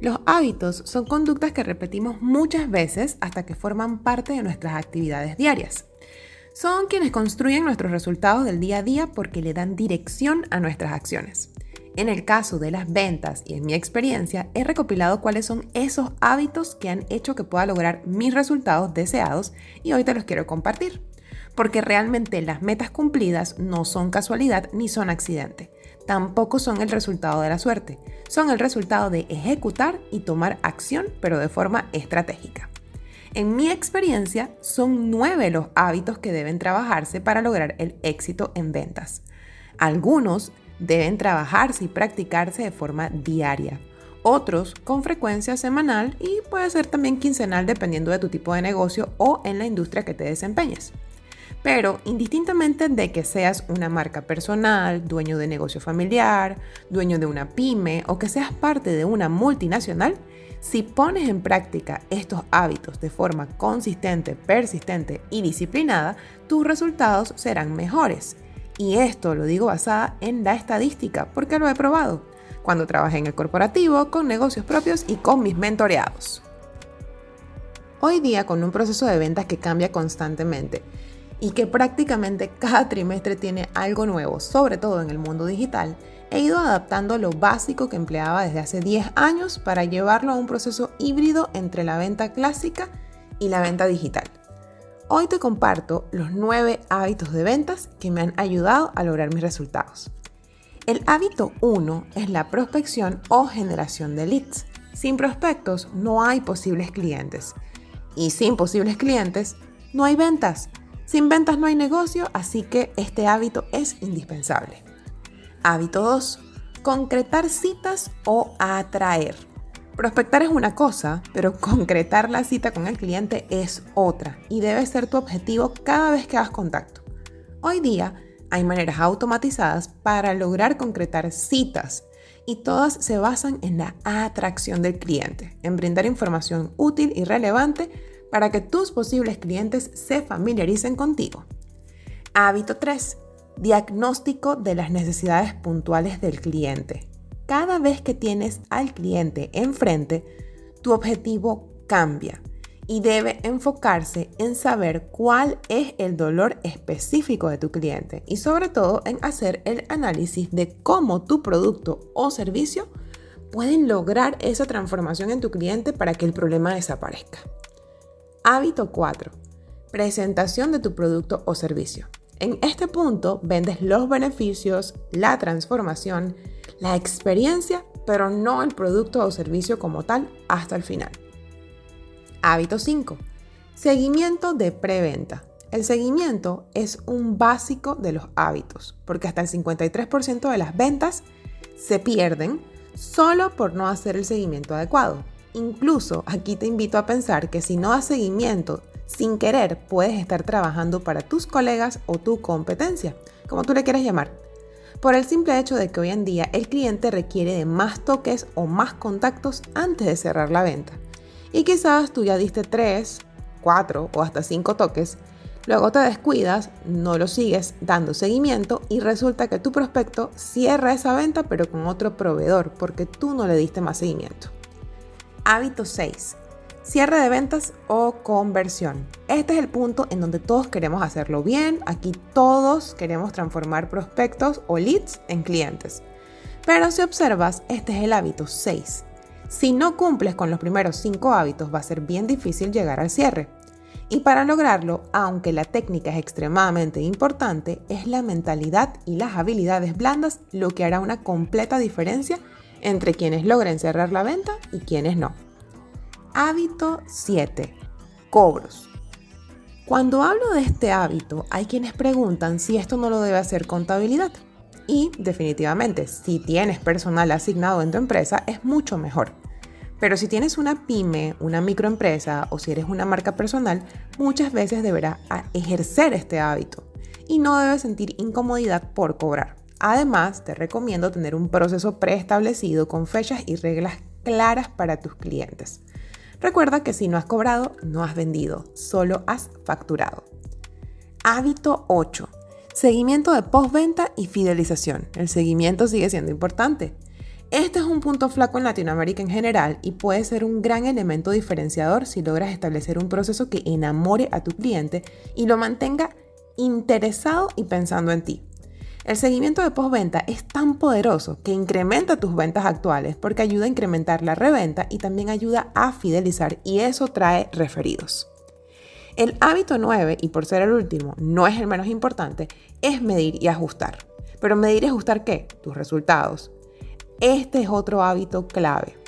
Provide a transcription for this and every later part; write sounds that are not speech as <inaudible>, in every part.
Los hábitos son conductas que repetimos muchas veces hasta que forman parte de nuestras actividades diarias. Son quienes construyen nuestros resultados del día a día porque le dan dirección a nuestras acciones. En el caso de las ventas y en mi experiencia, he recopilado cuáles son esos hábitos que han hecho que pueda lograr mis resultados deseados y hoy te los quiero compartir. Porque realmente las metas cumplidas no son casualidad ni son accidente tampoco son el resultado de la suerte, son el resultado de ejecutar y tomar acción, pero de forma estratégica. En mi experiencia, son nueve los hábitos que deben trabajarse para lograr el éxito en ventas. Algunos deben trabajarse y practicarse de forma diaria, otros con frecuencia semanal y puede ser también quincenal dependiendo de tu tipo de negocio o en la industria que te desempeñes. Pero indistintamente de que seas una marca personal, dueño de negocio familiar, dueño de una pyme o que seas parte de una multinacional, si pones en práctica estos hábitos de forma consistente, persistente y disciplinada, tus resultados serán mejores. Y esto lo digo basada en la estadística, porque lo he probado cuando trabajé en el corporativo, con negocios propios y con mis mentoreados. Hoy día, con un proceso de ventas que cambia constantemente, y que prácticamente cada trimestre tiene algo nuevo, sobre todo en el mundo digital, he ido adaptando lo básico que empleaba desde hace 10 años para llevarlo a un proceso híbrido entre la venta clásica y la venta digital. Hoy te comparto los 9 hábitos de ventas que me han ayudado a lograr mis resultados. El hábito 1 es la prospección o generación de leads. Sin prospectos no hay posibles clientes. Y sin posibles clientes no hay ventas. Sin ventas no hay negocio, así que este hábito es indispensable. Hábito 2. Concretar citas o atraer. Prospectar es una cosa, pero <laughs> concretar la cita con el cliente es otra y debe ser tu objetivo cada vez que hagas contacto. Hoy día hay maneras automatizadas para lograr concretar citas y todas se basan en la atracción del cliente, en brindar información útil y relevante para que tus posibles clientes se familiaricen contigo. Hábito 3. Diagnóstico de las necesidades puntuales del cliente. Cada vez que tienes al cliente enfrente, tu objetivo cambia y debe enfocarse en saber cuál es el dolor específico de tu cliente y sobre todo en hacer el análisis de cómo tu producto o servicio pueden lograr esa transformación en tu cliente para que el problema desaparezca. Hábito 4. Presentación de tu producto o servicio. En este punto vendes los beneficios, la transformación, la experiencia, pero no el producto o servicio como tal hasta el final. Hábito 5. Seguimiento de preventa. El seguimiento es un básico de los hábitos, porque hasta el 53% de las ventas se pierden solo por no hacer el seguimiento adecuado. Incluso aquí te invito a pensar que si no das seguimiento sin querer, puedes estar trabajando para tus colegas o tu competencia, como tú le quieras llamar. Por el simple hecho de que hoy en día el cliente requiere de más toques o más contactos antes de cerrar la venta. Y quizás tú ya diste 3, 4 o hasta 5 toques, luego te descuidas, no lo sigues dando seguimiento y resulta que tu prospecto cierra esa venta pero con otro proveedor porque tú no le diste más seguimiento. Hábito 6. Cierre de ventas o conversión. Este es el punto en donde todos queremos hacerlo bien. Aquí todos queremos transformar prospectos o leads en clientes. Pero si observas, este es el hábito 6. Si no cumples con los primeros 5 hábitos va a ser bien difícil llegar al cierre. Y para lograrlo, aunque la técnica es extremadamente importante, es la mentalidad y las habilidades blandas lo que hará una completa diferencia entre quienes logren cerrar la venta y quienes no. Hábito 7. Cobros. Cuando hablo de este hábito, hay quienes preguntan si esto no lo debe hacer contabilidad. Y definitivamente, si tienes personal asignado en tu empresa, es mucho mejor. Pero si tienes una pyme, una microempresa o si eres una marca personal, muchas veces deberás ejercer este hábito y no debes sentir incomodidad por cobrar. Además, te recomiendo tener un proceso preestablecido con fechas y reglas claras para tus clientes. Recuerda que si no has cobrado, no has vendido, solo has facturado. Hábito 8. Seguimiento de postventa y fidelización. El seguimiento sigue siendo importante. Este es un punto flaco en Latinoamérica en general y puede ser un gran elemento diferenciador si logras establecer un proceso que enamore a tu cliente y lo mantenga interesado y pensando en ti. El seguimiento de postventa es tan poderoso que incrementa tus ventas actuales porque ayuda a incrementar la reventa y también ayuda a fidelizar y eso trae referidos. El hábito 9, y por ser el último, no es el menos importante, es medir y ajustar. Pero medir y ajustar qué? Tus resultados. Este es otro hábito clave.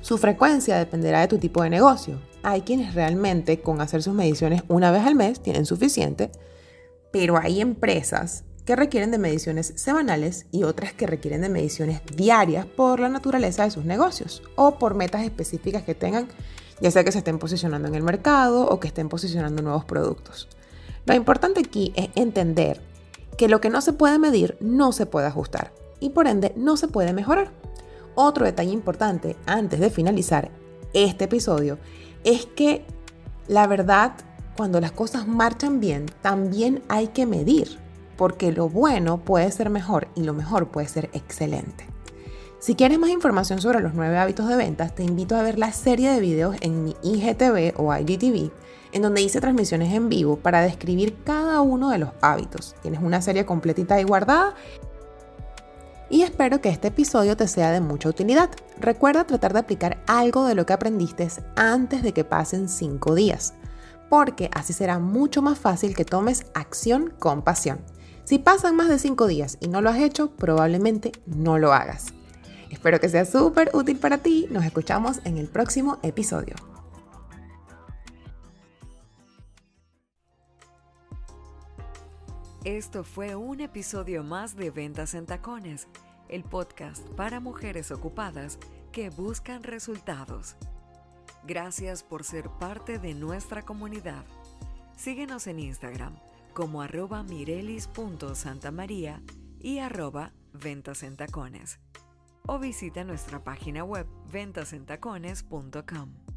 Su frecuencia dependerá de tu tipo de negocio. Hay quienes realmente con hacer sus mediciones una vez al mes tienen suficiente, pero hay empresas que requieren de mediciones semanales y otras que requieren de mediciones diarias por la naturaleza de sus negocios o por metas específicas que tengan ya sea que se estén posicionando en el mercado o que estén posicionando nuevos productos. Lo importante aquí es entender que lo que no se puede medir no se puede ajustar y por ende no se puede mejorar. Otro detalle importante antes de finalizar este episodio es que la verdad, cuando las cosas marchan bien, también hay que medir, porque lo bueno puede ser mejor y lo mejor puede ser excelente. Si quieres más información sobre los nueve hábitos de ventas, te invito a ver la serie de videos en mi IGTV o IGTV, en donde hice transmisiones en vivo para describir cada uno de los hábitos. Tienes una serie completita ahí guardada y espero que este episodio te sea de mucha utilidad. Recuerda tratar de aplicar algo de lo que aprendiste antes de que pasen cinco días, porque así será mucho más fácil que tomes acción con pasión. Si pasan más de cinco días y no lo has hecho, probablemente no lo hagas. Espero que sea súper útil para ti. Nos escuchamos en el próximo episodio. Esto fue un episodio más de Ventas en Tacones, el podcast para mujeres ocupadas que buscan resultados. Gracias por ser parte de nuestra comunidad. Síguenos en Instagram como arroba mirelis.santamaría y arroba ventas en tacones o visita nuestra página web ventasentacones.com.